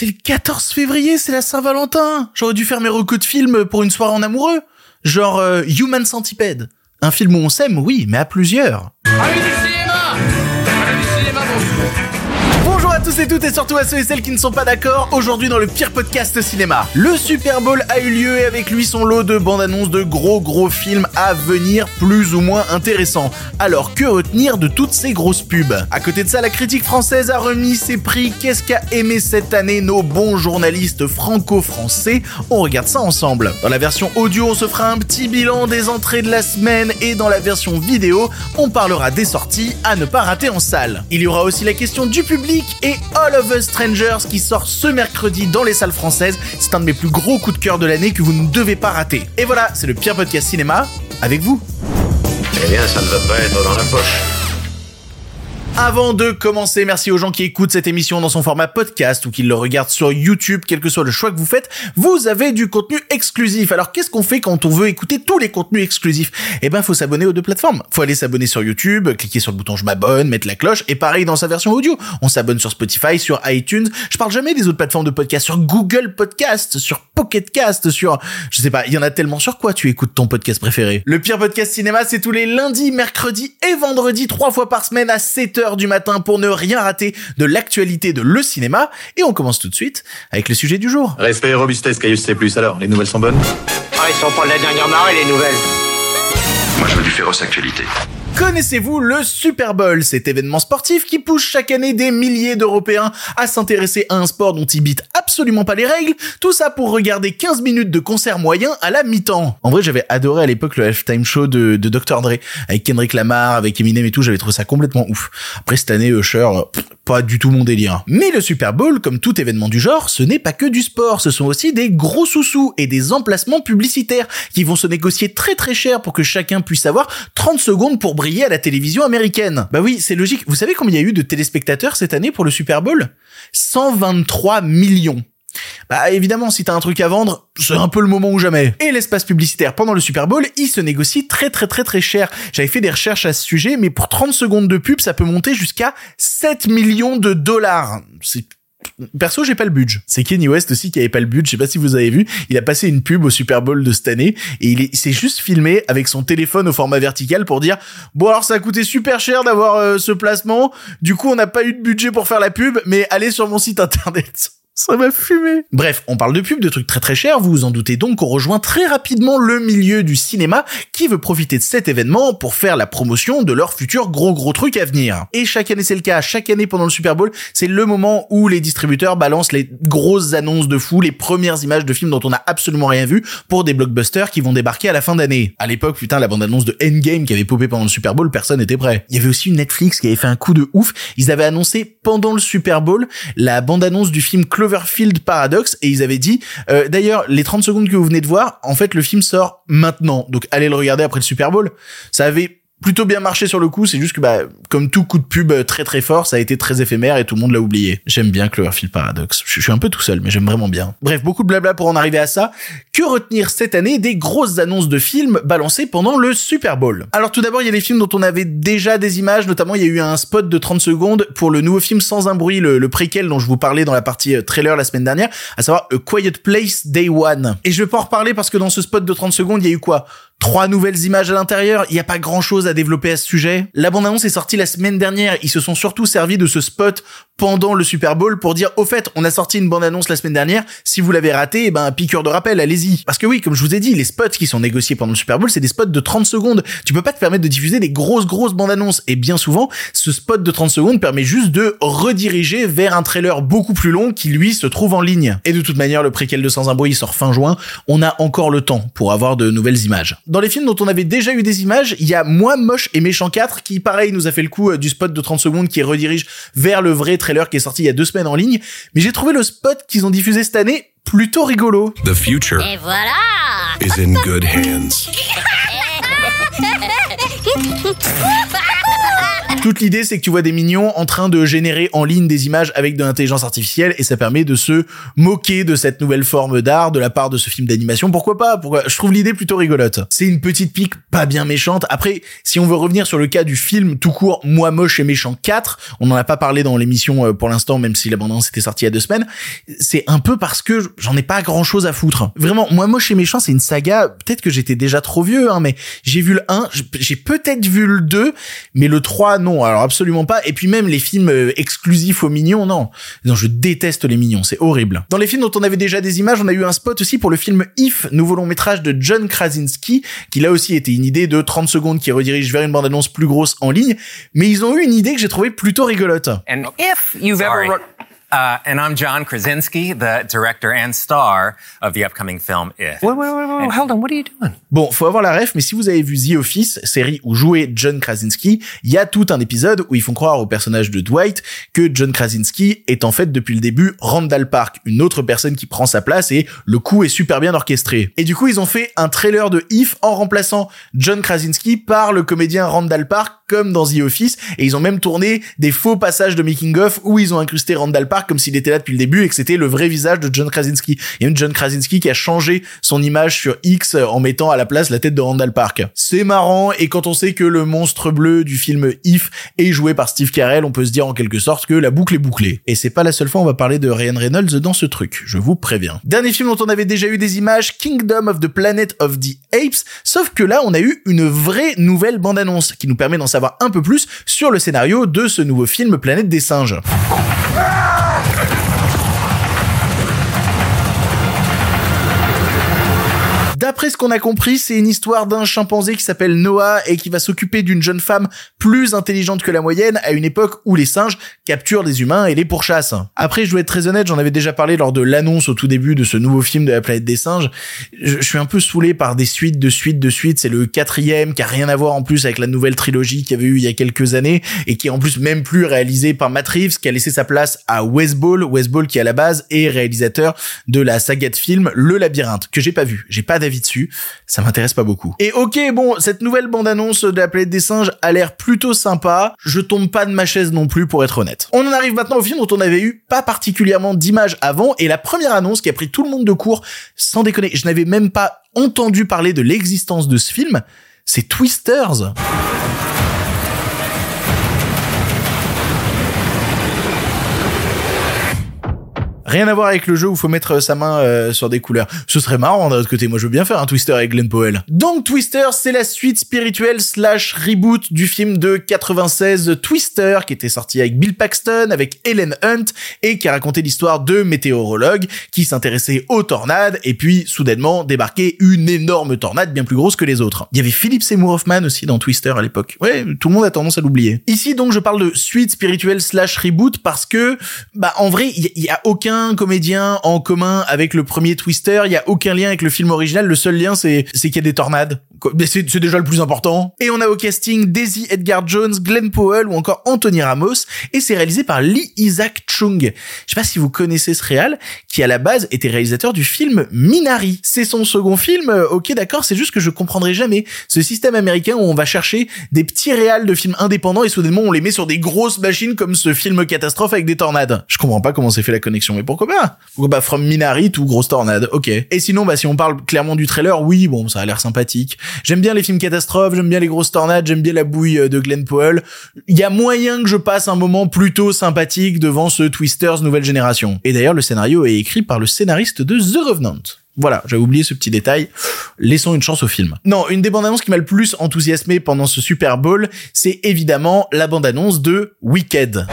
c'est le 14 février, c'est la Saint-Valentin. J'aurais dû faire mes recos de films pour une soirée en amoureux. Genre euh, Human Centipede. Un film où on s'aime, oui, mais à plusieurs. Tous et toutes et surtout à ceux et celles qui ne sont pas d'accord aujourd'hui dans le pire podcast cinéma. Le Super Bowl a eu lieu et avec lui son lot de bandes annonces de gros gros films à venir plus ou moins intéressants. Alors que retenir de toutes ces grosses pubs? À côté de ça, la critique française a remis ses prix. Qu'est-ce qu'a aimé cette année nos bons journalistes franco-français? On regarde ça ensemble. Dans la version audio, on se fera un petit bilan des entrées de la semaine et dans la version vidéo, on parlera des sorties à ne pas rater en salle. Il y aura aussi la question du public et All of Us Strangers qui sort ce mercredi dans les salles françaises. C'est un de mes plus gros coups de cœur de l'année que vous ne devez pas rater. Et voilà, c'est le pire podcast cinéma avec vous. Eh bien, ça ne va pas être dans la poche. Avant de commencer, merci aux gens qui écoutent cette émission dans son format podcast ou qui le regardent sur YouTube, quel que soit le choix que vous faites, vous avez du contenu exclusif. Alors qu'est-ce qu'on fait quand on veut écouter tous les contenus exclusifs? Eh ben, faut s'abonner aux deux plateformes. Faut aller s'abonner sur YouTube, cliquer sur le bouton je m'abonne, mettre la cloche, et pareil dans sa version audio. On s'abonne sur Spotify, sur iTunes. Je parle jamais des autres plateformes de podcast, sur Google Podcast, sur Pocket Cast, sur, je sais pas, il y en a tellement sur quoi tu écoutes ton podcast préféré? Le pire podcast cinéma, c'est tous les lundis, mercredis et vendredis, trois fois par semaine à 7h du matin pour ne rien rater de l'actualité de le cinéma. Et on commence tout de suite avec le sujet du jour. Respect et robustesse, Caius C+. Alors, les nouvelles sont bonnes? Ah, ils sont pas de la dernière marée, les nouvelles. Moi, je veux du féroce actualité. Connaissez-vous le Super Bowl, cet événement sportif qui pousse chaque année des milliers d'Européens à s'intéresser à un sport dont ils bitent absolument pas les règles, tout ça pour regarder 15 minutes de concert moyen à la mi-temps. En vrai, j'avais adoré à l'époque le halftime show de, Dr. Dre, avec Kendrick Lamar, avec Eminem et tout, j'avais trouvé ça complètement ouf. Après cette année, Usher, pff, pas du tout mon délire. Mais le Super Bowl, comme tout événement du genre, ce n'est pas que du sport, ce sont aussi des gros sous-sous et des emplacements publicitaires qui vont se négocier très très cher pour que chacun puisse avoir 30 secondes pour briller à la télévision américaine. Bah oui, c'est logique. Vous savez combien il y a eu de téléspectateurs cette année pour le Super Bowl? 123 millions. Bah évidemment, si t'as un truc à vendre, c'est un peu le moment ou jamais. Et l'espace publicitaire pendant le Super Bowl, il se négocie très très très très cher. J'avais fait des recherches à ce sujet, mais pour 30 secondes de pub, ça peut monter jusqu'à 7 millions de dollars. C'est Perso, j'ai pas le budget. C'est Kenny West aussi qui avait pas le budget. Je sais pas si vous avez vu. Il a passé une pub au Super Bowl de cette année et il est- il s'est juste filmé avec son téléphone au format vertical pour dire bon alors ça a coûté super cher d'avoir euh, ce placement. Du coup, on n'a pas eu de budget pour faire la pub, mais allez sur mon site internet. Ça m'a fumé. Bref, on parle de pub, de trucs très très chers, vous vous en doutez donc qu'on rejoint très rapidement le milieu du cinéma qui veut profiter de cet événement pour faire la promotion de leur futur gros gros truc à venir. Et chaque année c'est le cas, chaque année pendant le Super Bowl, c'est le moment où les distributeurs balancent les grosses annonces de fou, les premières images de films dont on a absolument rien vu pour des blockbusters qui vont débarquer à la fin d'année. À l'époque, putain, la bande-annonce de Endgame qui avait popé pendant le Super Bowl, personne n'était prêt. Il y avait aussi Netflix qui avait fait un coup de ouf. Ils avaient annoncé pendant le Super Bowl la bande-annonce du film Cloverfield Paradox et ils avaient dit, euh, d'ailleurs, les 30 secondes que vous venez de voir, en fait, le film sort maintenant. Donc, allez le regarder après le Super Bowl. Ça avait plutôt bien marché sur le coup, c'est juste que bah comme tout coup de pub très très fort, ça a été très éphémère et tout le monde l'a oublié. J'aime bien Cloverfield Paradox. Je suis un peu tout seul, mais j'aime vraiment bien. Bref, beaucoup de blabla pour en arriver à ça. Que retenir cette année des grosses annonces de films balancées pendant le Super Bowl? Alors tout d'abord, il y a des films dont on avait déjà des images, notamment il y a eu un spot de 30 secondes pour le nouveau film Sans un bruit, le, le préquel dont je vous parlais dans la partie euh, trailer la semaine dernière, à savoir A Quiet Place Day One. Et je vais pas en reparler parce que dans ce spot de 30 secondes, il y a eu quoi? Trois nouvelles images à l'intérieur, il n'y a pas grand chose à développer à ce sujet. La bande-annonce est sortie la semaine dernière, ils se sont surtout servis de ce spot pendant le Super Bowl pour dire au fait, on a sorti une bande-annonce la semaine dernière, si vous l'avez raté, eh ben piqûre de rappel, allez-y. Parce que oui, comme je vous ai dit, les spots qui sont négociés pendant le Super Bowl, c'est des spots de 30 secondes. Tu peux pas te permettre de diffuser des grosses grosses bandes-annonces et bien souvent, ce spot de 30 secondes permet juste de rediriger vers un trailer beaucoup plus long qui lui se trouve en ligne. Et de toute manière, le préquel de Sans un bruit sort fin juin, on a encore le temps pour avoir de nouvelles images. Dans les films dont on avait déjà eu des images, il y a Moi moche et méchant 4 qui pareil nous a fait le coup euh, du spot de 30 secondes qui redirige vers le vrai trailer qui est sorti il y a deux semaines en ligne, mais j'ai trouvé le spot qu'ils ont diffusé cette année plutôt rigolo. The future Et voilà is in good hands. Toute l'idée, c'est que tu vois des mignons en train de générer en ligne des images avec de l'intelligence artificielle et ça permet de se moquer de cette nouvelle forme d'art de la part de ce film d'animation. Pourquoi pas? Pourquoi? Je trouve l'idée plutôt rigolote. C'est une petite pique pas bien méchante. Après, si on veut revenir sur le cas du film tout court, Moi moche et méchant 4, on n'en a pas parlé dans l'émission euh, pour l'instant, même si l'abondance était sortie il y a deux semaines. C'est un peu parce que j'en ai pas grand chose à foutre. Vraiment, Moi moche et méchant, c'est une saga. Peut-être que j'étais déjà trop vieux, hein, mais j'ai vu le 1, j'ai peut-être vu le 2, mais le 3, non. Alors absolument pas. Et puis même les films euh, exclusifs aux mignons, non. Non, je déteste les mignons, c'est horrible. Dans les films dont on avait déjà des images, on a eu un spot aussi pour le film If, nouveau long métrage de John Krasinski, qui là aussi était une idée de 30 secondes qui redirige vers une bande-annonce plus grosse en ligne, mais ils ont eu une idée que j'ai trouvé plutôt rigolote. And if you've ever wrote Uh, and I'm John Krasinski, the director and star of the upcoming film If. Wait, wait, wait, wait. And hold on. What are you doing? Bon, faut avoir la ref, mais si vous avez vu The Office, série où jouait John Krasinski, il y a tout un épisode où ils font croire au personnage de Dwight que John Krasinski est en fait depuis le début Randall Park, une autre personne qui prend sa place et le coup est super bien orchestré. Et du coup, ils ont fait un trailer de If en remplaçant John Krasinski par le comédien Randall Park comme dans The Office et ils ont même tourné des faux passages de making of où ils ont incrusté Randall Park comme s'il était là depuis le début et que c'était le vrai visage de John Krasinski. Il y a une John Krasinski qui a changé son image sur X en mettant à la place la tête de Randall Park. C'est marrant et quand on sait que le monstre bleu du film If est joué par Steve Carell, on peut se dire en quelque sorte que la boucle est bouclée. Et c'est pas la seule fois on va parler de Ryan Reynolds dans ce truc, je vous préviens. Dernier film dont on avait déjà eu des images, Kingdom of the Planet of the Apes, sauf que là on a eu une vraie nouvelle bande-annonce qui nous permet d'en savoir un peu plus sur le scénario de ce nouveau film Planète des singes. D'après ce qu'on a compris, c'est une histoire d'un chimpanzé qui s'appelle Noah et qui va s'occuper d'une jeune femme plus intelligente que la moyenne à une époque où les singes capturent les humains et les pourchassent. Après, je dois être très honnête, j'en avais déjà parlé lors de l'annonce au tout début de ce nouveau film de la planète des singes. Je, suis un peu saoulé par des suites de suites de suites. C'est le quatrième qui a rien à voir en plus avec la nouvelle trilogie qu'il y avait eu il y a quelques années et qui est en plus même plus réalisé par Matt Reeves qui a laissé sa place à Wes Ball. Wes Ball qui à la base est réalisateur de la saga de film Le Labyrinthe que j'ai pas vu. J'ai pas dessus, ça m'intéresse pas beaucoup. Et ok, bon, cette nouvelle bande-annonce de la planète des singes a l'air plutôt sympa, je tombe pas de ma chaise non plus pour être honnête. On en arrive maintenant au film dont on avait eu pas particulièrement d'images avant, et la première annonce qui a pris tout le monde de court, sans déconner, je n'avais même pas entendu parler de l'existence de ce film, c'est Twisters. Rien à voir avec le jeu où faut mettre sa main euh, sur des couleurs. Ce serait marrant d'un autre côté. Moi, je veux bien faire un Twister avec Glenn Powell. Donc, Twister, c'est la suite spirituelle slash reboot du film de 96 Twister, qui était sorti avec Bill Paxton, avec Ellen Hunt, et qui a raconté l'histoire de météorologues qui s'intéressaient aux tornades, et puis, soudainement, débarquait une énorme tornade bien plus grosse que les autres. Il y avait Philip Seymour Hoffman aussi dans Twister à l'époque. Ouais, tout le monde a tendance à l'oublier. Ici, donc, je parle de suite spirituelle slash reboot parce que, bah, en vrai, il y a aucun comédien en commun avec le premier Twister. Il y a aucun lien avec le film original. Le seul lien, c'est c'est qu'il y a des tornades. C'est déjà le plus important. Et on a au casting Daisy Edgar Jones, Glenn Powell ou encore Anthony Ramos. Et c'est réalisé par Lee Isaac Chung. Je sais pas si vous connaissez ce réal, qui à la base était réalisateur du film Minari. C'est son second film. Euh, ok, d'accord. C'est juste que je comprendrai jamais ce système américain où on va chercher des petits réals de films indépendants et soudainement on les met sur des grosses machines comme ce film catastrophe avec des tornades. Je comprends pas comment c'est fait la connexion. Mais pourquoi pas? Pourquoi pas From Minari tout grosse tornade? Ok. Et sinon, bah si on parle clairement du trailer, oui, bon, ça a l'air sympathique. J'aime bien les films catastrophes, j'aime bien les grosses tornades, j'aime bien la bouille euh, de Glenn Powell. Il y a moyen que je passe un moment plutôt sympathique devant ce Twisters nouvelle génération. Et d'ailleurs, le scénario est écrit par le scénariste de The Revenant. Voilà, j'avais oublié ce petit détail. Laissons une chance au film. Non, une des bandes annonces qui m'a le plus enthousiasmé pendant ce Super Bowl, c'est évidemment la bande annonce de Wicked.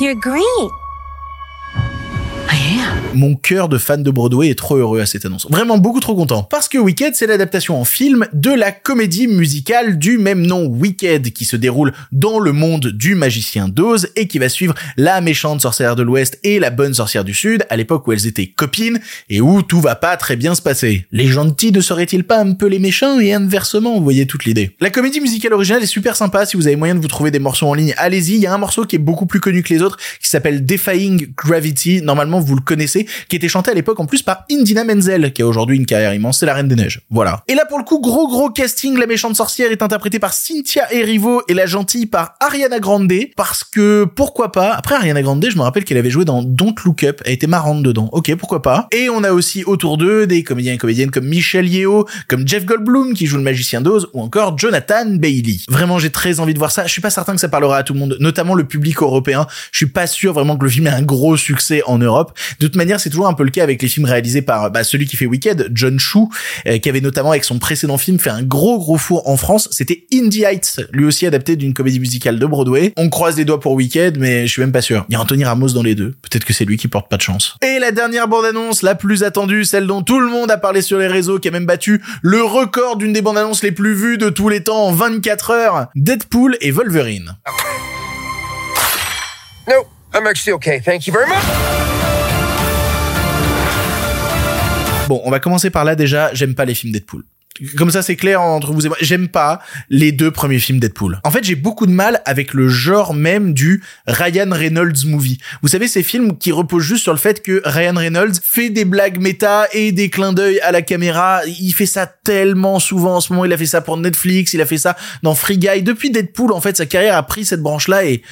You're great. Mon cœur de fan de Broadway est trop heureux à cette annonce. Vraiment beaucoup trop content. Parce que Wicked, c'est l'adaptation en film de la comédie musicale du même nom Wicked, qui se déroule dans le monde du magicien d'Oz et qui va suivre la méchante sorcière de l'Ouest et la bonne sorcière du Sud à l'époque où elles étaient copines et où tout va pas très bien se passer. Les gentils ne seraient-ils pas un peu les méchants et inversement, vous voyez toute l'idée. La comédie musicale originale est super sympa, si vous avez moyen de vous trouver des morceaux en ligne, allez-y, il y a un morceau qui est beaucoup plus connu que les autres qui s'appelle Defying Gravity, normalement vous le connaissez qui était chantée à l'époque en plus par Indina Menzel, qui a aujourd'hui une carrière immense, c'est la Reine des Neiges. Voilà. Et là, pour le coup, gros gros casting, la méchante sorcière est interprétée par Cynthia Erivo et la gentille par Ariana Grande, parce que pourquoi pas? Après Ariana Grande, je me rappelle qu'elle avait joué dans Don't Look Up, elle était marrante dedans. Ok, pourquoi pas? Et on a aussi autour d'eux des comédiens et comédiennes comme Michelle Yeo, comme Jeff Goldblum qui joue le magicien d'Oz, ou encore Jonathan Bailey. Vraiment, j'ai très envie de voir ça. Je suis pas certain que ça parlera à tout le monde, notamment le public européen. Je suis pas sûr vraiment que le film ait un gros succès en Europe. De toute manière, c'est toujours un peu le cas avec les films réalisés par bah, celui qui fait Wicked, John Chu, euh, qui avait notamment avec son précédent film fait un gros gros four en France. C'était Indie Heights, lui aussi adapté d'une comédie musicale de Broadway. On croise les doigts pour Wicked, mais je suis même pas sûr. Il y a Anthony Ramos dans les deux. Peut-être que c'est lui qui porte pas de chance. Et la dernière bande-annonce, la plus attendue, celle dont tout le monde a parlé sur les réseaux, qui a même battu le record d'une des bandes-annonces les plus vues de tous les temps en 24 heures, Deadpool et Wolverine. No, I'm actually okay. Thank you very much. Bon, on va commencer par là déjà, j'aime pas les films Deadpool. Comme ça, c'est clair entre vous et moi. J'aime pas les deux premiers films Deadpool. En fait, j'ai beaucoup de mal avec le genre même du Ryan Reynolds movie. Vous savez, ces films qui reposent juste sur le fait que Ryan Reynolds fait des blagues méta et des clins d'œil à la caméra. Il fait ça tellement souvent en ce moment. Il a fait ça pour Netflix, il a fait ça dans Free Guy. Depuis Deadpool, en fait, sa carrière a pris cette branche-là et,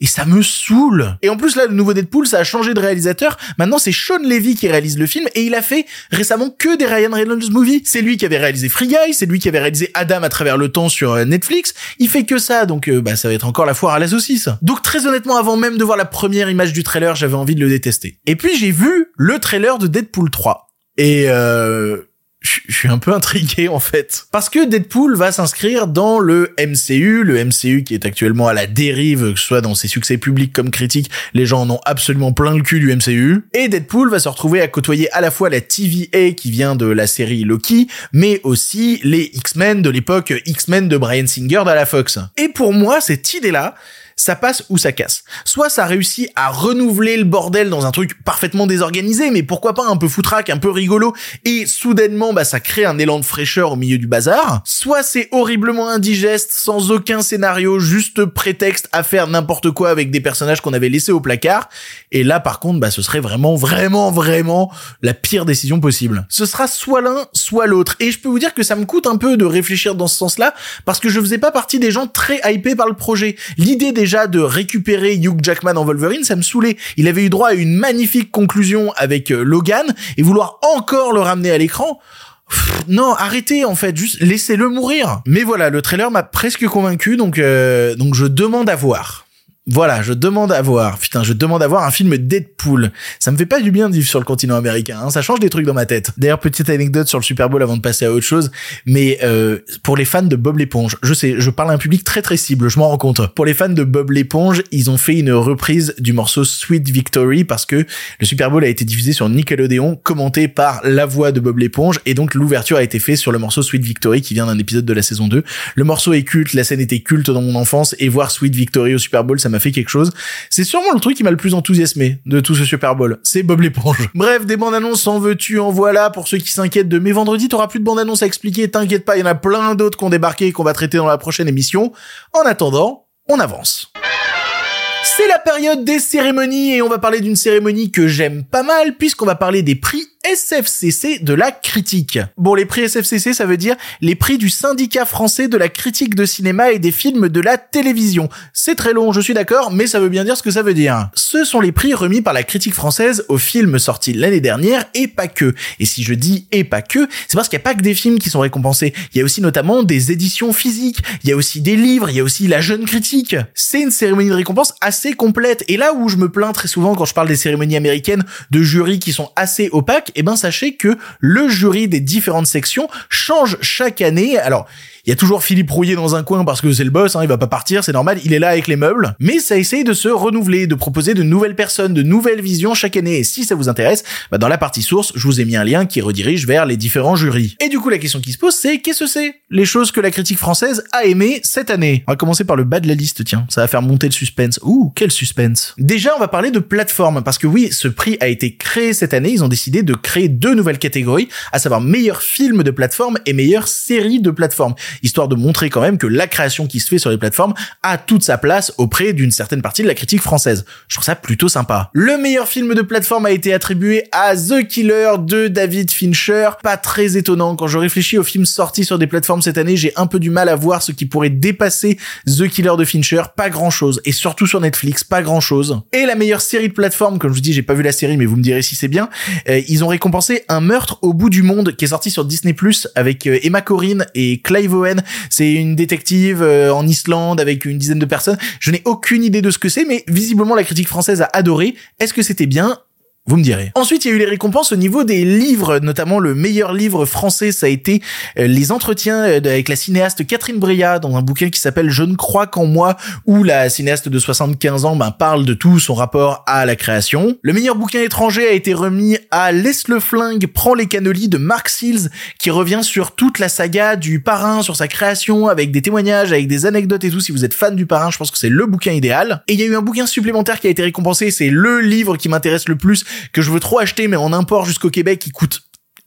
et ça me saoule. Et en plus, là, le nouveau Deadpool, ça a changé de réalisateur. Maintenant, c'est Sean Levy qui réalise le film et il a fait récemment que des Ryan Reynolds movie. C'est lui qui avait réalisé Free Guy, c'est lui qui avait réalisé Adam à travers le temps sur euh, Netflix. Il fait que ça, donc euh, bah ça va être encore la foire à la saucisse. Donc très honnêtement, avant même de voir la première image du trailer, j'avais envie de le détester. Et puis j'ai vu le trailer de Deadpool 3. Et euh, je suis un peu intrigué en fait. Parce que Deadpool va s'inscrire dans le MCU, le MCU qui est actuellement à la dérive, que ce soit dans ses succès publics comme critiques, les gens en ont absolument plein le cul du MCU. Et Deadpool va se retrouver à côtoyer à la fois la TVA qui vient de la série Loki, mais aussi les X-Men de l'époque X-Men de Brian Singer à la Fox. Et pour moi, cette idée-là, ça passe ou ça casse. Soit ça réussit à renouveler le bordel dans un truc parfaitement désorganisé, mais pourquoi pas un peu foutraque, un peu rigolo, et soudainement bah ça crée un élan de fraîcheur au milieu du bazar. Soit c'est horriblement indigeste, sans aucun scénario, juste prétexte à faire n'importe quoi avec des personnages qu'on avait laissés au placard. Et là par contre bah ce serait vraiment vraiment vraiment la pire décision possible. Ce sera soit l'un soit l'autre. Et je peux vous dire que ça me coûte un peu de réfléchir dans ce sens-là parce que je faisais pas partie des gens très hypés par le projet. L'idée de récupérer Hugh Jackman en Wolverine, ça me saoulait. Il avait eu droit à une magnifique conclusion avec euh, Logan et vouloir encore le ramener à l'écran. Non, arrêtez en fait, juste laissez-le mourir. Mais voilà, le trailer m'a presque convaincu, donc euh, donc je demande à voir. Voilà, je demande à voir. Putain, je demande à voir un film Deadpool. Ça me fait pas du bien de vivre sur le continent américain. Hein. Ça change des trucs dans ma tête. D'ailleurs, petite anecdote sur le Super Bowl avant de passer à autre chose. Mais euh, pour les fans de Bob l'éponge, je sais, je parle à un public très très cible. Je m'en rends compte. Pour les fans de Bob l'éponge, ils ont fait une reprise du morceau Sweet Victory parce que le Super Bowl a été diffusé sur Nickelodeon, commenté par la voix de Bob l'éponge, et donc l'ouverture a été faite sur le morceau Sweet Victory qui vient d'un épisode de la saison 2. Le morceau est culte, la scène était culte dans mon enfance, et voir Sweet Victory au Super Bowl, ça m'a fait quelque chose. C'est sûrement le truc qui m'a le plus enthousiasmé de tout ce Super Bowl. C'est Bob l'éponge. Bref, des bandes annonces en veux-tu, en voilà. Pour ceux qui s'inquiètent de mes vendredis, t'auras plus de bandes annonces à expliquer. T'inquiète pas, il y en a plein d'autres qui ont débarqué et qu'on va traiter dans la prochaine émission. En attendant, on avance. C'est la période des cérémonies et on va parler d'une cérémonie que j'aime pas mal puisqu'on va parler des prix SFCC de la critique. Bon, les prix SFCC, ça veut dire les prix du syndicat français de la critique de cinéma et des films de la télévision. C'est très long, je suis d'accord, mais ça veut bien dire ce que ça veut dire. Ce sont les prix remis par la critique française aux films sortis l'année dernière et pas que. Et si je dis et pas que, c'est parce qu'il n'y a pas que des films qui sont récompensés. Il y a aussi notamment des éditions physiques, il y a aussi des livres, il y a aussi la jeune critique. C'est une cérémonie de récompense assez complète. Et là où je me plains très souvent quand je parle des cérémonies américaines de jurys qui sont assez opaques, eh ben sachez que le jury des différentes sections change chaque année. Alors, il y a toujours Philippe Rouillet dans un coin parce que c'est le boss, hein, il va pas partir, c'est normal, il est là avec les meubles. Mais ça essaye de se renouveler, de proposer de nouvelles personnes, de nouvelles visions chaque année. Et si ça vous intéresse, bah dans la partie source, je vous ai mis un lien qui redirige vers les différents jurys. Et du coup, la question qui se pose, c'est qu'est-ce que c'est Les choses que la critique française a aimées cette année? On va commencer par le bas de la liste, tiens. Ça va faire monter le suspense. Ouh, quel suspense. Déjà, on va parler de plateforme, parce que oui, ce prix a été créé cette année. Ils ont décidé de créer deux nouvelles catégories, à savoir meilleur film de plateforme et meilleure série de plateforme. Histoire de montrer quand même que la création qui se fait sur les plateformes a toute sa place auprès d'une certaine partie de la critique française. Je trouve ça plutôt sympa. Le meilleur film de plateforme a été attribué à The Killer de David Fincher. Pas très étonnant. Quand je réfléchis aux films sortis sur des plateformes cette année, j'ai un peu du mal à voir ce qui pourrait dépasser The Killer de Fincher. Pas grand chose. Et surtout sur Netflix, pas grand chose. Et la meilleure série de plateforme, comme je vous dis, j'ai pas vu la série, mais vous me direz si c'est bien. Euh, ils ont récompensé Un meurtre au bout du monde qui est sorti sur Disney Plus avec euh, Emma Corrin et Clive C'est une détective euh, en Islande avec une dizaine de personnes. Je n'ai aucune idée de ce que c'est, mais visiblement la critique française a adoré. Est-ce que c'était bien vous me direz. Ensuite, il y a eu les récompenses au niveau des livres, notamment le meilleur livre français, ça a été euh, les entretiens euh, avec la cinéaste Catherine Breillat dans un bouquin qui s'appelle Je ne crois qu'en moi, où la cinéaste de 75 ans ben, parle de tout son rapport à la création. Le meilleur bouquin étranger a été remis à Laisse le flingue, prend les canolis de Mark Seals, qui revient sur toute la saga du parrain, sur sa création, avec des témoignages, avec des anecdotes et tout. Si vous êtes fan du parrain, je pense que c'est le bouquin idéal. Et il y a eu un bouquin supplémentaire qui a été récompensé, c'est le livre qui m'intéresse le plus que je veux trop acheter, mais en import jusqu'au Québec, qui coûte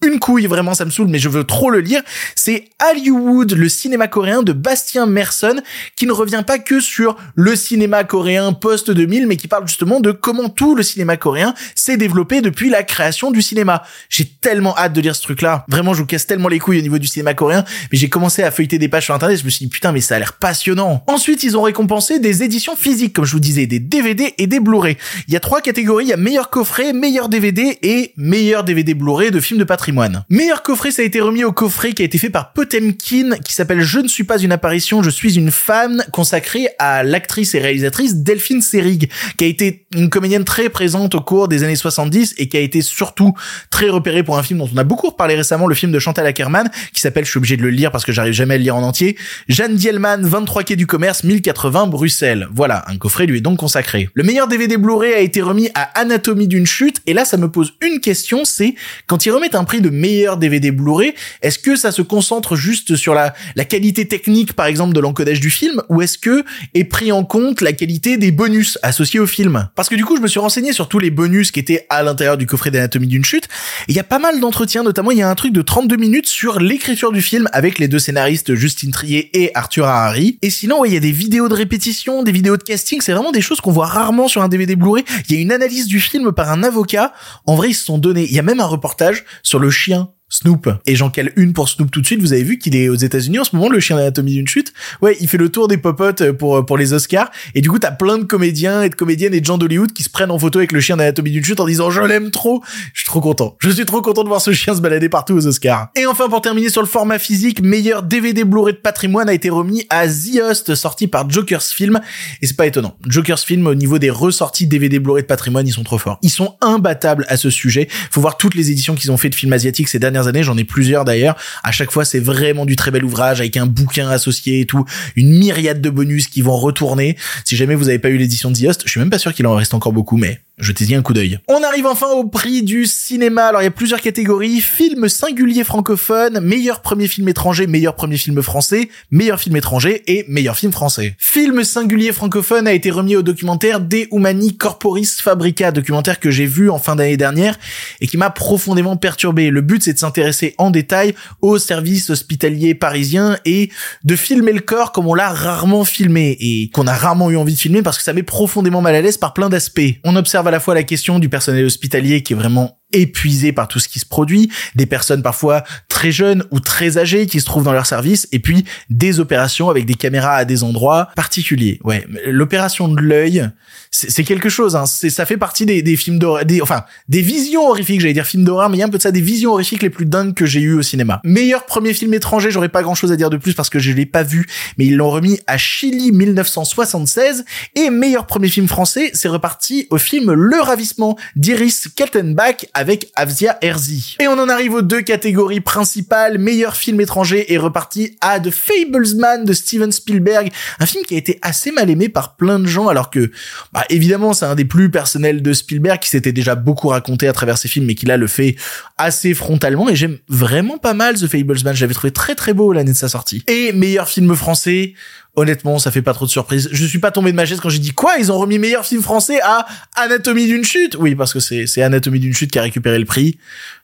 une couille, vraiment, ça me saoule, mais je veux trop le lire. C'est Hollywood, le cinéma coréen de Bastien Merson, qui ne revient pas que sur le cinéma coréen post-2000, mais qui parle justement de comment tout le cinéma coréen s'est développé depuis la création du cinéma. J'ai tellement hâte de lire ce truc-là. Vraiment, je vous casse tellement les couilles au niveau du cinéma coréen, mais j'ai commencé à feuilleter des pages sur internet, je me suis dit, putain, mais ça a l'air passionnant. Ensuite, ils ont récompensé des éditions physiques, comme je vous disais, des DVD et des Blu-ray. Il y a trois catégories, il y a meilleur coffret, meilleur DVD et meilleur DVD Blu-ray de films de patrimoine. Meilleur coffret, ça a été remis au coffret qui a été fait par Potemkin, qui s'appelle Je ne suis pas une apparition, je suis une femme, consacré à l'actrice et réalisatrice Delphine Seyrig, qui a été une comédienne très présente au cours des années 70 et qui a été surtout très repérée pour un film dont on a beaucoup reparlé récemment, le film de Chantal Ackerman, qui s'appelle, je suis obligé de le lire parce que j'arrive jamais à le lire en entier, Jeanne Dielman, 23 quai du commerce, 1080 Bruxelles. Voilà, un coffret lui est donc consacré. Le meilleur DVD Blu-ray a été remis à Anatomie d'une chute, et là ça me pose une question, c'est quand ils remettent un prix de meilleur DVD Blu-ray, est-ce que ça se concentre juste sur la, la qualité technique, par exemple, de l'encodage du film, ou est-ce que est pris en compte la qualité des bonus associés au film? Parce que du coup, je me suis renseigné sur tous les bonus qui étaient à l'intérieur du coffret d'anatomie d'une chute, il y a pas mal d'entretiens, notamment il y a un truc de 32 minutes sur l'écriture du film avec les deux scénaristes Justine Trier et Arthur Harari. Et sinon, il y a des vidéos de répétition, des vidéos de casting, c'est vraiment des choses qu'on voit rarement sur un DVD Blu-ray. Il y a une analyse du film par un avocat. En vrai, ils se sont donnés. Il y a même un reportage sur le chien Snoop. Et j'en cale une pour Snoop tout de suite. Vous avez vu qu'il est aux États-Unis en ce moment, le chien d'anatomie d'une chute. Ouais, il fait le tour des popotes pour pour les Oscars. Et du coup, t'as plein de comédiens et de comédiennes et de gens d'Hollywood qui se prennent en photo avec le chien d'anatomie d'une chute en disant je l'aime trop. Je suis trop content. Je suis trop content de voir ce chien se balader partout aux Oscars. Et enfin, pour terminer sur le format physique, meilleur DVD Blu-ray de patrimoine a été remis à The Host, sorti par Joker's Film. Et c'est pas étonnant. Joker's Film, au niveau des ressorties DVD Blu-ray de patrimoine, ils sont trop forts. Ils sont imbattables à ce sujet. Faut voir toutes les éditions qu'ils ont fait de films asiatiques ces dernières années. J'en ai plusieurs d'ailleurs. À chaque fois, c'est vraiment du très bel ouvrage avec un bouquin associé et tout, une myriade de bonus qui vont retourner. Si jamais vous avez pas eu l'édition de The Host, je suis même pas sûr qu'il en reste encore beaucoup, mais jetez-y un coup d'œil. On arrive enfin au prix du cinéma. Alors il y a plusieurs catégories. Film singulier francophone, meilleur premier film étranger, meilleur premier film français, meilleur film étranger et meilleur film français. Film singulier francophone a été remis au documentaire De Humani Corporis Fabrica, documentaire que j'ai vu en fin d'année dernière et qui m'a profondément perturbé. Le but c'est de s'intéresser en détail au service hospitalier parisien et de filmer le corps comme on l'a rarement filmé et qu'on a rarement eu envie de filmer parce que ça met profondément mal à l'aise par plein d'aspects. On observe à la fois la question du personnel hospitalier qui est vraiment épuisé par tout ce qui se produit, des personnes parfois très jeunes ou très âgées qui se trouvent dans leur service, et puis des opérations avec des caméras à des endroits particuliers. Ouais, l'opération de l'œil, c'est quelque chose. Hein. Ça fait partie des, films d'horreur, enfin des visions horrifiques. J'allais dire films d'horreur, mais il y a un peu de ça, des visions horrifiques les plus dingues que j'ai eu au cinéma. Meilleur premier film étranger, j'aurais pas grand chose à dire de plus parce que je l'ai pas vu, mais ils l'ont remis à Chili 1976. Et meilleur premier film français, c'est reparti au film Le Ravissement d'Iris Keltenbach avec Avzia Herzi. Et on en arrive aux deux catégories principales. Meilleur film étranger est reparti à The Fablesman de Steven Spielberg, un film qui a été assez mal aimé par plein de gens alors que, bah, évidemment, c'est un des plus personnels de Spielberg qui s'était déjà beaucoup raconté à travers ses films mais qui là le fait assez frontalement et j'aime vraiment pas mal The Fablesman. Je l'avais trouvé très très beau l'année de sa sortie. Et meilleur film français, Honnêtement, ça fait pas trop de surprise. Je suis pas tombé de ma chaise quand j'ai dit quoi Ils ont remis meilleur film français à Anatomie d'une chute? Oui, parce que c'est c'est Anatomie d'une chute qui a récupéré le prix.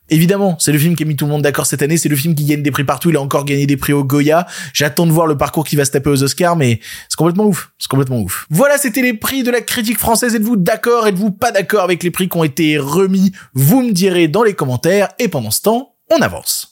Évidemment, c'est le film qui a mis tout le monde d'accord cette année, c'est le film qui gagne des prix partout, il a encore gagné des prix au Goya. J'attends de voir le parcours qui va se taper aux Oscars, mais c'est complètement ouf, c'est complètement ouf. Voilà, c'était les prix de la critique française. Êtes-vous d'accord? Êtes-vous pas d'accord avec les prix qui ont été remis? Vous me direz dans les commentaires, et pendant ce temps, on avance.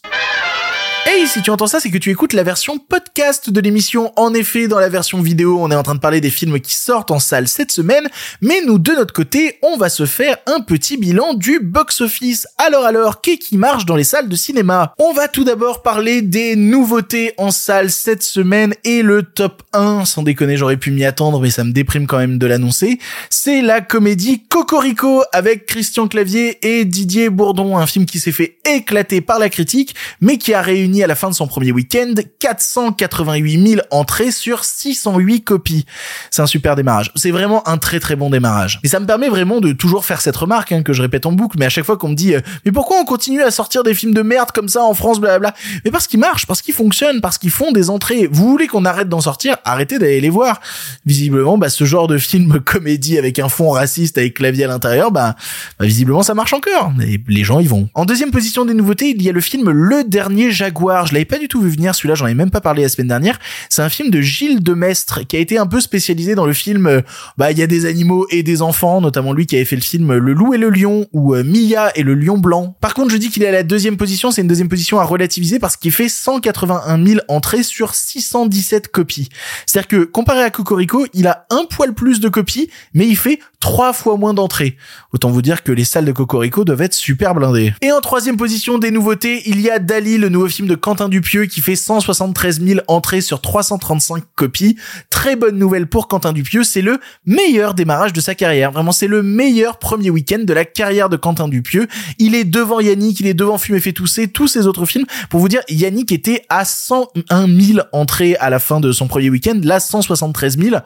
Hey, si tu entends ça, c'est que tu écoutes la version podcast de l'émission. En effet, dans la version vidéo, on est en train de parler des films qui sortent en salle cette semaine, mais nous, de notre côté, on va se faire un petit bilan du box-office. Alors alors, qu'est-ce qui marche dans les salles de cinéma? On va tout d'abord parler des nouveautés en salle cette semaine et le top 1, sans déconner, j'aurais pu m'y attendre, mais ça me déprime quand même de l'annoncer. C'est la comédie Cocorico avec Christian Clavier et Didier Bourdon, un film qui s'est fait éclater par la critique, mais qui a réuni à la fin de son premier week-end 488 000 entrées sur 608 copies. C'est un super démarrage. C'est vraiment un très très bon démarrage. Et ça me permet vraiment de toujours faire cette remarque hein, que je répète en boucle, mais à chaque fois qu'on me dit euh, mais pourquoi on continue à sortir des films de merde comme ça en France, blablabla Mais parce qu'ils marchent, parce qu'ils fonctionnent, parce qu'ils font des entrées. Vous voulez qu'on arrête d'en sortir Arrêtez d'aller les voir. Visiblement, bah, ce genre de film comédie avec un fond raciste avec clavier à l'intérieur, bah, bah visiblement ça marche encore. Et les gens y vont. En deuxième position des nouveautés, il y a le film Le Dernier Jaguar. Je l'avais pas du tout vu venir, celui-là, j'en ai même pas parlé la semaine dernière. C'est un film de Gilles Demestre qui a été un peu spécialisé dans le film. euh, Bah, il y a des animaux et des enfants, notamment lui qui avait fait le film Le Loup et le Lion ou euh, Mia et le Lion Blanc. Par contre, je dis qu'il est à la deuxième position. C'est une deuxième position à relativiser parce qu'il fait 181 000 entrées sur 617 copies. C'est-à-dire que comparé à Cocorico, il a un poil plus de copies, mais il fait trois fois moins d'entrées. Autant vous dire que les salles de Cocorico doivent être super blindées. Et en troisième position des nouveautés, il y a Dali, le nouveau film de Quentin Dupieux qui fait 173 000 entrées sur 335 copies. Très bonne nouvelle pour Quentin Dupieux, c'est le meilleur démarrage de sa carrière. Vraiment, c'est le meilleur premier week-end de la carrière de Quentin Dupieux. Il est devant Yannick, il est devant Fumer fait tousser, tous ces autres films. Pour vous dire, Yannick était à 101 000 entrées à la fin de son premier week-end, là 173 000.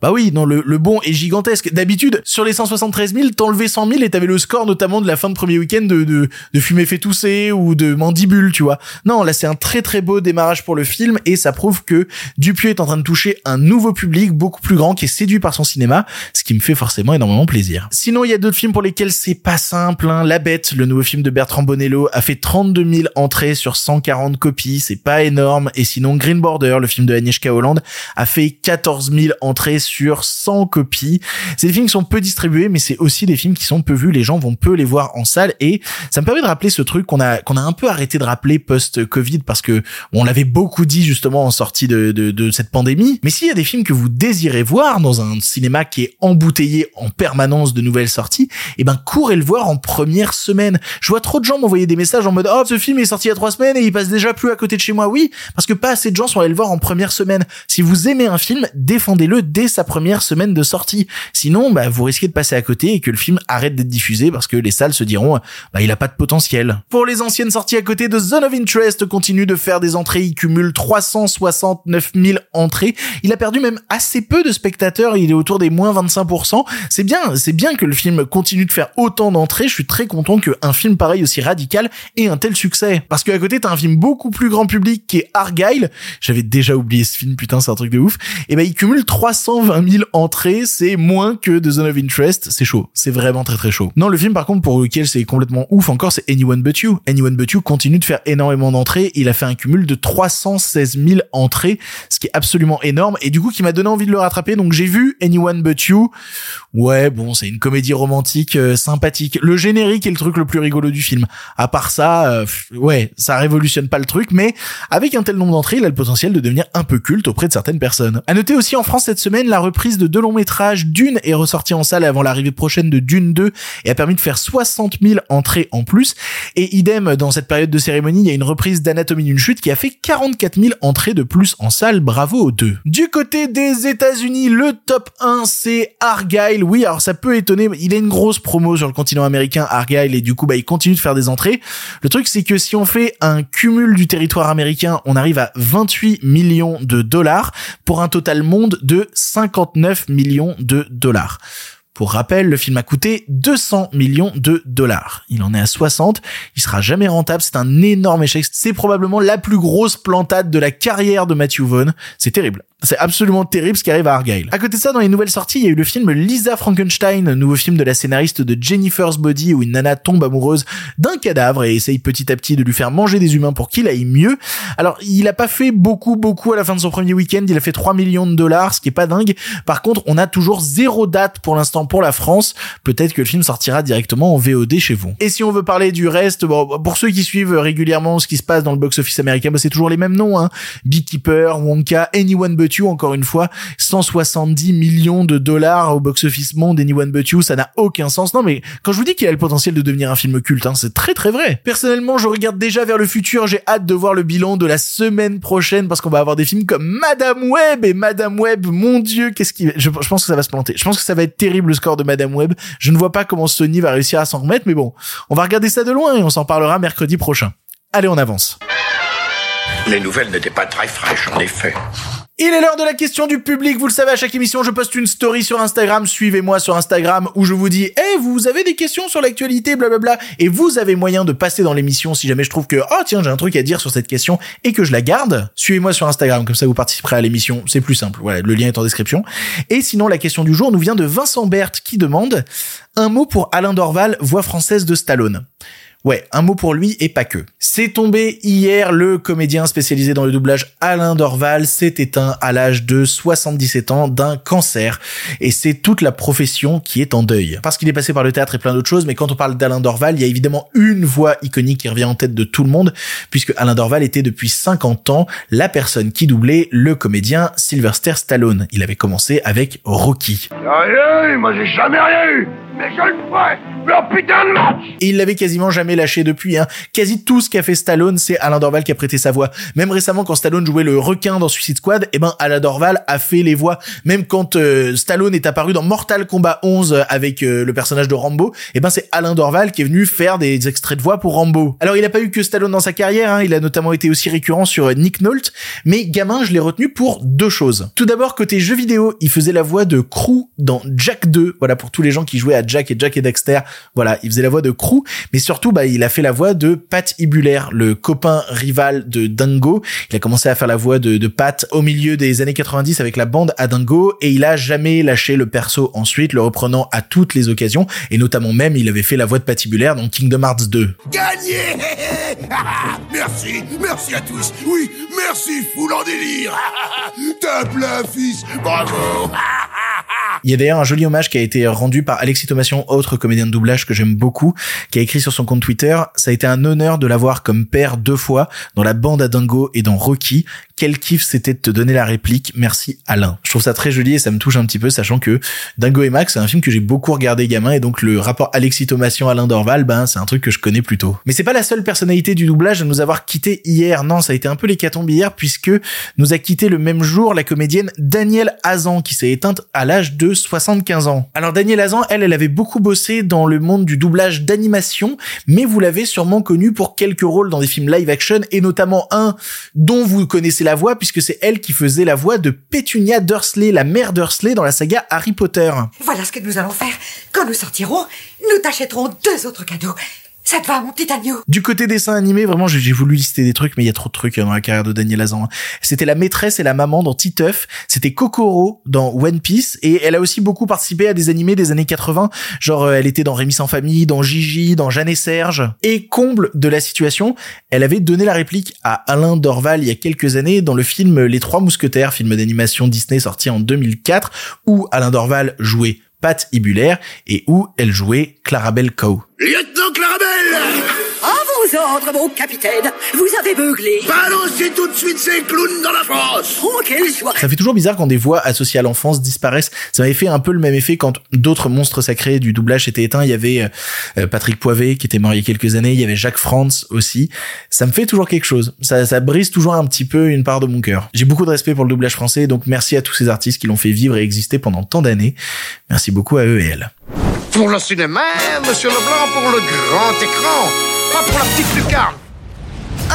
Bah oui, non, le, le bon est gigantesque. D'habitude, sur les 173 000, t'enlevais 100 000 et t'avais le score notamment de la fin de premier week-end de, de, de Fumer fait tousser ou de Mandibule, tu vois. Non, là c'est un très très beau démarrage pour le film et ça prouve que Dupieux est en train de toucher un nouveau public beaucoup plus grand qui est séduit par son cinéma, ce qui me fait forcément énormément plaisir. Sinon, il y a d'autres films pour lesquels c'est pas simple. Hein. La Bête, le nouveau film de Bertrand Bonello, a fait 32 000 entrées sur 140 copies, c'est pas énorme. Et sinon, Green Border, le film de Agnieszka Holland, a fait 14 000 entrées sur 100 copies. C'est des films sont peu distribués, mais c'est aussi des films qui sont peu vus. Les gens vont peu les voir en salle et ça me permet de rappeler ce truc qu'on a qu'on a un peu arrêté de rappeler post-Covid parce que on l'avait beaucoup dit justement en sortie de, de, de cette pandémie. Mais s'il y a des films que vous désirez voir dans un cinéma qui est embouteillé en permanence de nouvelles sorties, eh ben courez le voir en première semaine. Je vois trop de gens m'envoyer des messages en mode oh ce film est sorti il y a trois semaines et il passe déjà plus à côté de chez moi. Oui, parce que pas assez de gens sont allés le voir en première semaine. Si vous aimez un film, défendez-le dès sa première semaine de sortie. Sinon, bah vous risquez de passer à côté et que le film arrête d'être diffusé parce que les salles se diront bah il a pas de potentiel. Pour les anciennes sorties à côté de Zone of Interest continue de faire des entrées, il cumule 369 000 entrées. Il a perdu même assez peu de spectateurs, il est autour des moins 25%. C'est bien, c'est bien que le film continue de faire autant d'entrées. Je suis très content qu'un film pareil aussi radical ait un tel succès. Parce qu'à côté, t'as un film beaucoup plus grand public qui est Argyle. J'avais déjà oublié ce film, putain, c'est un truc de ouf. Et ben, il cumule 320 000 entrées. C'est moins que The Zone of Interest. C'est chaud. C'est vraiment très très chaud. Non, le film, par contre, pour lequel c'est complètement ouf encore, c'est Anyone But You. Anyone But You continue de faire énormément d'entrées. Il a fait un cumul de 316 000 entrées, ce qui est absolument énorme. Et du coup, qui m'a donné envie de le rattraper. Donc, j'ai vu Anyone But You. Ouais, bon, c'est une comédie romantique euh, sympathique. Le générique est le truc le plus rigolo du film. À part ça, euh, ouais, ça révolutionne pas le truc, mais avec un tel nombre d'entrées, il a le potentiel de devenir un peu culte auprès de certaines personnes. À noter aussi en France cette semaine, la reprise de deux longs métrages. Dune est ressortie en salle avant l'arrivée prochaine de Dune 2 et a permis de faire 60 000 entrées en plus. Et idem, dans cette période de cérémonie, il y a une reprise d'Anatomie d'une chute qui a fait 44 000 entrées de plus en salle. Bravo aux deux. Du côté des États-Unis, le top 1, c'est Argyle. Oui, alors ça peut étonner, mais il a une grosse promo sur le continent américain, Argyle, et du coup, bah, il continue de faire des entrées. Le truc, c'est que si on fait un cumul du territoire américain, on arrive à 28 millions de dollars pour un total monde de 59 millions de dollars. Pour rappel, le film a coûté 200 millions de dollars. Il en est à 60. Il sera jamais rentable. C'est un énorme échec. C'est probablement la plus grosse plantade de la carrière de Matthew Vaughn. C'est terrible. C'est absolument terrible ce qui arrive à Argyle. À côté de ça, dans les nouvelles sorties, il y a eu le film Lisa Frankenstein, nouveau film de la scénariste de Jennifer's Body où une nana tombe amoureuse d'un cadavre et essaye petit à petit de lui faire manger des humains pour qu'il aille mieux. Alors, il a pas fait beaucoup, beaucoup à la fin de son premier week-end. Il a fait 3 millions de dollars, ce qui est pas dingue. Par contre, on a toujours zéro date pour l'instant pour la France. Peut-être que le film sortira directement en VOD chez vous. Et si on veut parler du reste, bon, pour ceux qui suivent régulièrement ce qui se passe dans le box-office américain, bah, c'est toujours les mêmes noms, hein. Beekeeper, Wonka, Anyone But Encore une fois, 170 millions de dollars au box-office monde, Anyone But You, ça n'a aucun sens. Non, mais quand je vous dis qu'il a le potentiel de devenir un film culte, hein, c'est très très vrai. Personnellement, je regarde déjà vers le futur, j'ai hâte de voir le bilan de la semaine prochaine parce qu'on va avoir des films comme Madame Web et Madame Web, mon dieu, qu'est-ce qui, je, je pense que ça va se planter. Je pense que ça va être terrible le score de Madame Web. Je ne vois pas comment Sony va réussir à s'en remettre, mais bon, on va regarder ça de loin et on s'en parlera mercredi prochain. Allez, on avance. Les nouvelles n'étaient pas très fraîches, en effet. Il est l'heure de la question du public. Vous le savez, à chaque émission, je poste une story sur Instagram. Suivez-moi sur Instagram où je vous dis, eh, vous avez des questions sur l'actualité, blablabla. Et vous avez moyen de passer dans l'émission si jamais je trouve que, oh, tiens, j'ai un truc à dire sur cette question et que je la garde. Suivez-moi sur Instagram. Comme ça, vous participerez à l'émission. C'est plus simple. Voilà. Le lien est en description. Et sinon, la question du jour nous vient de Vincent Berthe qui demande un mot pour Alain Dorval, voix française de Stallone. Ouais, un mot pour lui et pas que. C'est tombé hier, le comédien spécialisé dans le doublage Alain Dorval s'est éteint à l'âge de 77 ans d'un cancer. Et c'est toute la profession qui est en deuil. Parce qu'il est passé par le théâtre et plein d'autres choses, mais quand on parle d'Alain Dorval, il y a évidemment une voix iconique qui revient en tête de tout le monde, puisque Alain Dorval était depuis 50 ans la personne qui doublait le comédien Sylvester Stallone. Il avait commencé avec Rocky. Rien, moi j'ai jamais rien eu Mais je le ferai Leur putain de match Et il l'avait quasiment jamais lâché depuis. Hein. Quasi tout ce qu'a fait Stallone, c'est Alain Dorval qui a prêté sa voix. Même récemment, quand Stallone jouait le requin dans Suicide Squad, eh ben Alain Dorval a fait les voix. Même quand euh, Stallone est apparu dans Mortal Kombat 11 avec euh, le personnage de Rambo, eh ben c'est Alain Dorval qui est venu faire des extraits de voix pour Rambo. Alors il a pas eu que Stallone dans sa carrière, hein. il a notamment été aussi récurrent sur euh, Nick Nolte, mais gamin, je l'ai retenu pour deux choses. Tout d'abord, côté jeux vidéo, il faisait la voix de Crew dans Jack 2. Voilà pour tous les gens qui jouaient à Jack et Jack et Dexter. Voilà, il faisait la voix de Crew, mais surtout, bah, il a fait la voix de Pat Ibulaire, le copain rival de Dingo. Il a commencé à faire la voix de, Pat au milieu des années 90 avec la bande à Dingo, et il a jamais lâché le perso ensuite, le reprenant à toutes les occasions, et notamment même, il avait fait la voix de Pat Ibulaire dans Kingdom Hearts 2. Gagné Merci, merci à tous Oui, merci, foule en délire Tape là, fils Bravo Il y a d'ailleurs un joli hommage qui a été rendu par Alexis Thomasian, autre comédien de doublage que j'aime beaucoup, qui a écrit sur son compte Twitter Ça a été un honneur de l'avoir comme père deux fois dans la bande à Dingo et dans Rocky. Quel kiff c'était de te donner la réplique. Merci Alain. Je trouve ça très joli et ça me touche un petit peu, sachant que Dingo et Max, c'est un film que j'ai beaucoup regardé gamin et donc le rapport Alexis Thomasian Alain Dorval, ben c'est un truc que je connais plutôt. Mais c'est pas la seule personnalité du doublage à nous avoir quitté hier. Non, ça a été un peu l'hécatombe hier puisque nous a quitté le même jour la comédienne Danielle Hazan qui s'est éteinte à l'âge de 75 ans. Alors Danielle Hazan, elle, elle avait beaucoup bossé dans le monde du doublage d'animation, mais vous l'avez sûrement connue pour quelques rôles dans des films live action et notamment un dont vous connaissez la voix puisque c'est elle qui faisait la voix de Petunia Dursley, la mère Dursley dans la saga Harry Potter. Voilà ce que nous allons faire. Quand nous sortirons, nous t'achèterons deux autres cadeaux. Du côté dessin animé, vraiment, j'ai voulu lister des trucs, mais il y a trop de trucs dans la carrière de Daniel Hazan. C'était la maîtresse et la maman dans Titeuf. C'était Kokoro dans One Piece. Et elle a aussi beaucoup participé à des animés des années 80. Genre, euh, elle était dans Rémi sans famille, dans Gigi, dans Jeanne et Serge. Et comble de la situation, elle avait donné la réplique à Alain Dorval il y a quelques années dans le film Les Trois Mousquetaires, film d'animation Disney sorti en 2004, où Alain Dorval jouait Pat Ibulaire et où elle jouait Clarabelle Cow. Lieutenant Clarabelle À vos ordres, mon capitaine Vous avez beuglé Balancez tout de suite ces clowns dans la France Oh, quelle joie Ça fait toujours bizarre quand des voix associées à l'enfance disparaissent. Ça m'avait fait un peu le même effet quand d'autres monstres sacrés du doublage étaient éteints. Il y avait euh, Patrick Poivet qui était mort il y a quelques années. Il y avait Jacques Franz aussi. Ça me fait toujours quelque chose. Ça, ça brise toujours un petit peu une part de mon cœur. J'ai beaucoup de respect pour le doublage français, donc merci à tous ces artistes qui l'ont fait vivre et exister pendant tant d'années. Merci beaucoup à eux et elles. Pour le cinéma, monsieur Leblanc, pour le grand écran Pas pour la petite lucarne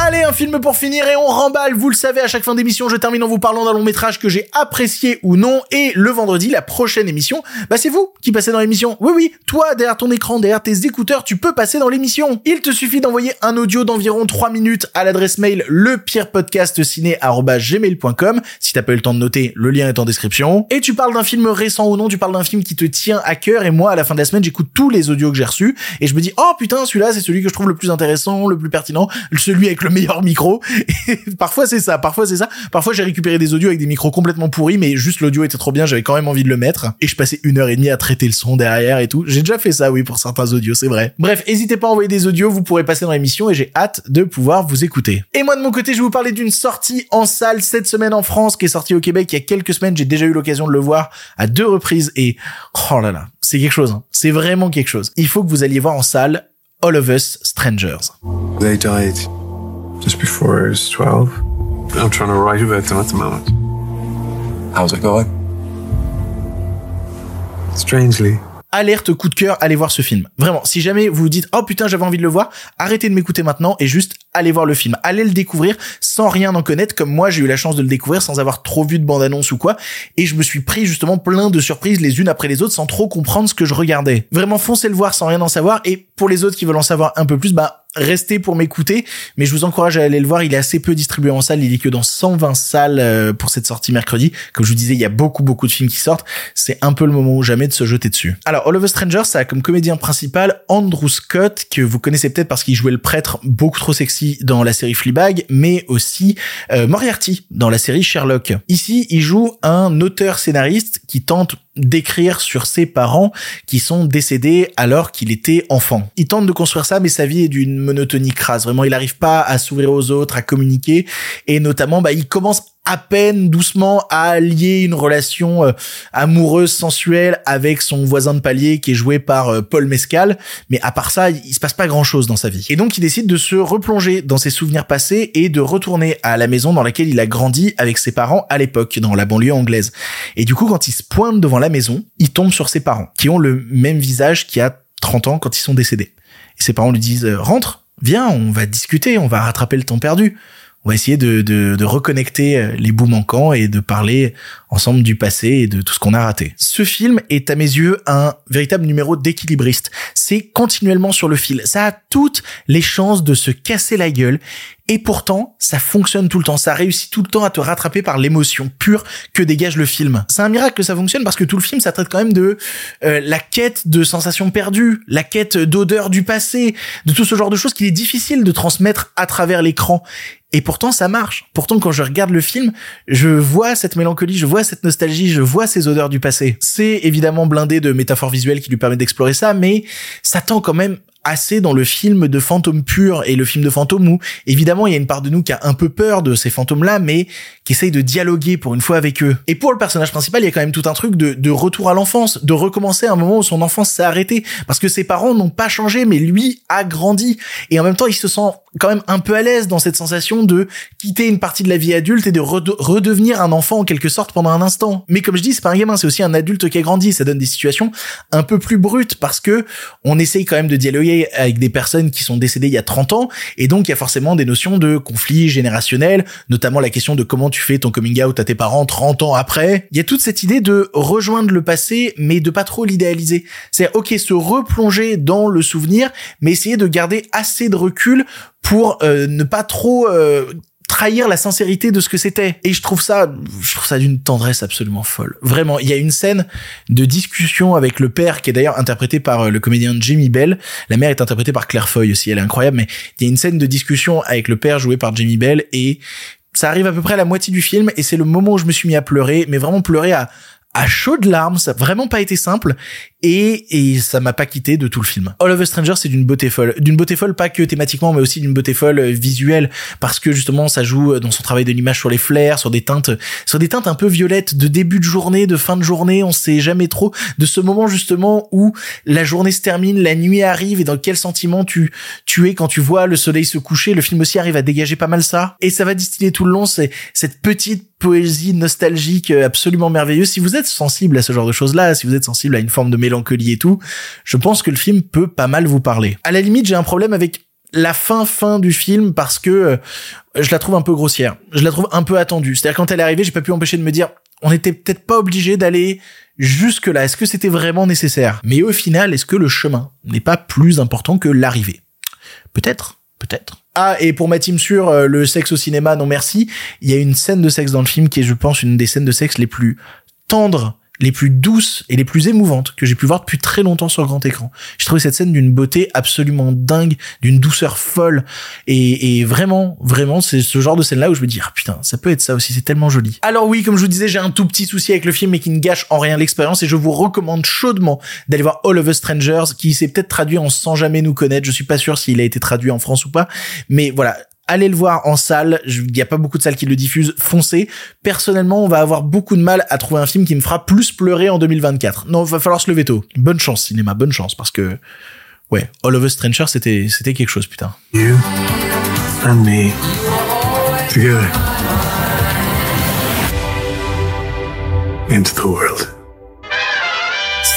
Allez, un film pour finir et on remballe. Vous le savez, à chaque fin d'émission, je termine en vous parlant d'un long métrage que j'ai apprécié ou non. Et le vendredi, la prochaine émission, bah c'est vous qui passez dans l'émission. Oui, oui, toi, derrière ton écran, derrière tes écouteurs, tu peux passer dans l'émission. Il te suffit d'envoyer un audio d'environ 3 minutes à l'adresse mail lepirepodcastciné.gmail.com. Si t'as pas eu le temps de noter, le lien est en description. Et tu parles d'un film récent ou non, tu parles d'un film qui te tient à cœur. Et moi, à la fin de la semaine, j'écoute tous les audios que j'ai reçus et je me dis, oh putain, celui-là, c'est celui que je trouve le plus intéressant, le plus pertinent, celui avec le meilleur micro. Et parfois c'est ça, parfois c'est ça. Parfois j'ai récupéré des audios avec des micros complètement pourris, mais juste l'audio était trop bien, j'avais quand même envie de le mettre. Et je passais une heure et demie à traiter le son derrière et tout. J'ai déjà fait ça, oui, pour certains audios, c'est vrai. Bref, n'hésitez pas à envoyer des audios, vous pourrez passer dans l'émission et j'ai hâte de pouvoir vous écouter. Et moi de mon côté, je vais vous parler d'une sortie en salle cette semaine en France qui est sortie au Québec il y a quelques semaines. J'ai déjà eu l'occasion de le voir à deux reprises et oh là là, c'est quelque chose. hein. C'est vraiment quelque chose. Il faut que vous alliez voir en salle All of Us Strangers. Just before I was 12. I'm trying to write about them at the moment. How's it going? Strangely. alerte coup de cœur, allez voir ce film. Vraiment, si jamais vous vous dites oh putain j'avais envie de le voir, arrêtez de m'écouter maintenant et juste allez voir le film. Allez le découvrir sans rien en connaître, comme moi j'ai eu la chance de le découvrir sans avoir trop vu de bande-annonce ou quoi, et je me suis pris justement plein de surprises les unes après les autres sans trop comprendre ce que je regardais. Vraiment foncez le voir sans rien en savoir, et pour les autres qui veulent en savoir un peu plus, bah restez pour m'écouter, mais je vous encourage à aller le voir. Il est assez peu distribué en salle, il est que dans 120 salles euh, pour cette sortie mercredi. Comme je vous disais, il y a beaucoup beaucoup de films qui sortent. C'est un peu le moment ou jamais de se jeter dessus. Alors, All of Us Strangers, ça a comme comédien principal Andrew Scott, que vous connaissez peut-être parce qu'il jouait le prêtre beaucoup trop sexy dans la série Fleabag, mais aussi euh, Moriarty dans la série Sherlock. Ici, il joue un auteur scénariste qui tente d'écrire sur ses parents qui sont décédés alors qu'il était enfant. Il tente de construire ça, mais sa vie est d'une monotonie crasse. Vraiment, il n'arrive pas à s'ouvrir aux autres, à communiquer, et notamment, bah, il commence à peine doucement à lier une relation euh, amoureuse sensuelle avec son voisin de palier qui est joué par euh, Paul Mescal. Mais à part ça il se passe pas grand chose dans sa vie. Et donc il décide de se replonger dans ses souvenirs passés et de retourner à la maison dans laquelle il a grandi avec ses parents à l'époque dans la banlieue anglaise. Et du coup quand il se pointe devant la maison il tombe sur ses parents qui ont le même visage qu'il y a 30 ans quand ils sont décédés. Et ses parents lui disent euh, rentre viens on va discuter on va rattraper le temps perdu on va essayer de, de, de, reconnecter euh, les bouts manquants et de parler ensemble du passé et de tout ce qu'on a raté. Ce film est à mes yeux un véritable numéro d'équilibriste. C'est continuellement sur le fil. Ça a toutes les chances de se casser la gueule et pourtant, ça fonctionne tout le temps. Ça réussit tout le temps à te rattraper par l'émotion pure que dégage le film. C'est un miracle que ça fonctionne parce que tout le film, ça traite quand même de euh, la quête de sensations perdues, la quête d'odeur du passé, de tout ce genre de choses qu'il est difficile de transmettre à travers l'écran. Et pourtant, ça marche. Pourtant, quand je regarde le film, je vois cette mélancolie, je vois cette nostalgie, je vois ces odeurs du passé. C'est évidemment blindé de métaphores visuelles qui lui permettent d'explorer ça, mais ça tend quand même assez dans le film de fantômes purs et le film de fantômes où évidemment il y a une part de nous qui a un peu peur de ces fantômes là mais qui essaye de dialoguer pour une fois avec eux. Et pour le personnage principal il y a quand même tout un truc de, retour à l'enfance de recommencer à un moment où son enfance s'est arrêtée parce que ses parents n'ont pas changé mais lui a grandi. Et en même temps il se sent quand même un peu à l'aise dans cette sensation de quitter une partie de la vie adulte et de rede- redevenir un enfant en quelque sorte pendant un instant. Mais comme je dis c'est pas un gamin c'est aussi un adulte qui a grandi. Ça donne des situations un peu plus brutes parce que on essaye quand même de dialoguer avec des personnes qui sont décédées il y a 30 ans et donc il y a forcément des notions de conflit générationnel, notamment la question de comment tu fais ton coming out à tes parents 30 ans après. Il y a toute cette idée de rejoindre le passé mais de pas trop l'idéaliser. C'est OK se replonger dans le souvenir mais essayer de garder assez de recul pour euh, ne pas trop euh, trahir la sincérité de ce que c'était. Et je trouve ça, je trouve ça d'une tendresse absolument folle. Vraiment, il y a une scène de discussion avec le père qui est d'ailleurs interprété par euh, le comédien Jamie Bell. La mère est interprétée par Claire Foy aussi, elle est incroyable. Mais il y a une scène de discussion avec le père joué par Jamie Bell et ça arrive à peu près à la moitié du film et c'est le moment où je me suis mis à pleurer, mais vraiment pleurer à à chaudes larmes, ça a vraiment pas été simple et, et ça m'a pas quitté de tout le film. All of Us Strangers c'est d'une beauté folle, d'une beauté folle pas que thématiquement mais aussi d'une beauté folle euh, visuelle parce que justement ça joue euh, dans son travail de l'image sur les flares, sur des teintes, sur des teintes un peu violettes de début de journée, de fin de journée, on sait jamais trop de ce moment justement où la journée se termine, la nuit arrive et dans quel sentiment tu tu es quand tu vois le soleil se coucher. Le film aussi arrive à dégager pas mal ça et ça va distiller tout le long c'est cette petite poésie nostalgique euh, absolument merveilleuse. Si vous êtes sensible à ce genre de choses-là, si vous êtes sensible à une forme de mélancolie et tout, je pense que le film peut pas mal vous parler. À la limite, j'ai un problème avec la fin fin du film parce que euh, je la trouve un peu grossière. Je la trouve un peu attendue. C'est-à-dire quand elle est arrivée, j'ai pas pu empêcher de me dire on était peut-être pas obligé d'aller jusque là. Est-ce que c'était vraiment nécessaire? Mais au final, est-ce que le chemin n'est pas plus important que l'arrivée? Peut-être, peut-être. Ah, et pour ma team sur euh, le sexe au cinéma, non merci. Il y a une scène de sexe dans le film qui est, je pense, une des scènes de sexe les plus tendres les plus douces et les plus émouvantes que j'ai pu voir depuis très longtemps sur grand écran. J'ai trouvé cette scène d'une beauté absolument dingue, d'une douceur folle et, et vraiment, vraiment, c'est ce genre de scène là où je me dis ah putain, ça peut être ça aussi, c'est tellement joli. Alors oui, comme je vous disais, j'ai un tout petit souci avec le film mais qui ne gâche en rien l'expérience et je vous recommande chaudement d'aller voir All of Us Strangers qui s'est peut-être traduit en Sans jamais nous connaître. Je suis pas sûr s'il a été traduit en France ou pas, mais voilà, allez le voir en salle. Il n'y a pas beaucoup de salles qui le diffusent. Foncez. Personnellement, on va avoir beaucoup de mal à trouver un film qui me fera plus pleurer en 2024. Non, il va falloir se lever tôt. Bonne chance, cinéma. Bonne chance. Parce que, ouais, All of Us Stranger, c'était, c'était quelque chose, putain. You and me.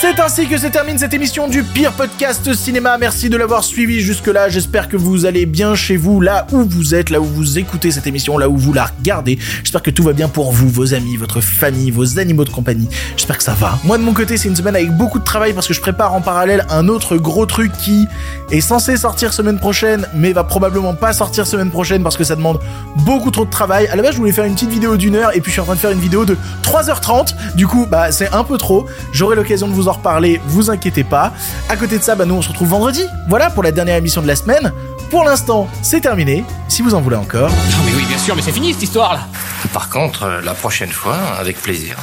C'est ainsi que se termine cette émission du pire podcast cinéma. Merci de l'avoir suivi jusque-là. J'espère que vous allez bien chez vous, là où vous êtes, là où vous écoutez cette émission, là où vous la regardez. J'espère que tout va bien pour vous, vos amis, votre famille, vos animaux de compagnie. J'espère que ça va. Moi, de mon côté, c'est une semaine avec beaucoup de travail parce que je prépare en parallèle un autre gros truc qui est censé sortir semaine prochaine, mais va probablement pas sortir semaine prochaine parce que ça demande beaucoup trop de travail. À la base, je voulais faire une petite vidéo d'une heure et puis je suis en train de faire une vidéo de 3h30. Du coup, bah, c'est un peu trop. J'aurai l'occasion de vous en reparler, vous inquiétez pas. À côté de ça, bah nous on se retrouve vendredi, voilà pour la dernière émission de la semaine. Pour l'instant, c'est terminé. Si vous en voulez encore. Non mais oui, bien sûr, mais c'est fini cette histoire là Par contre, euh, la prochaine fois, avec plaisir.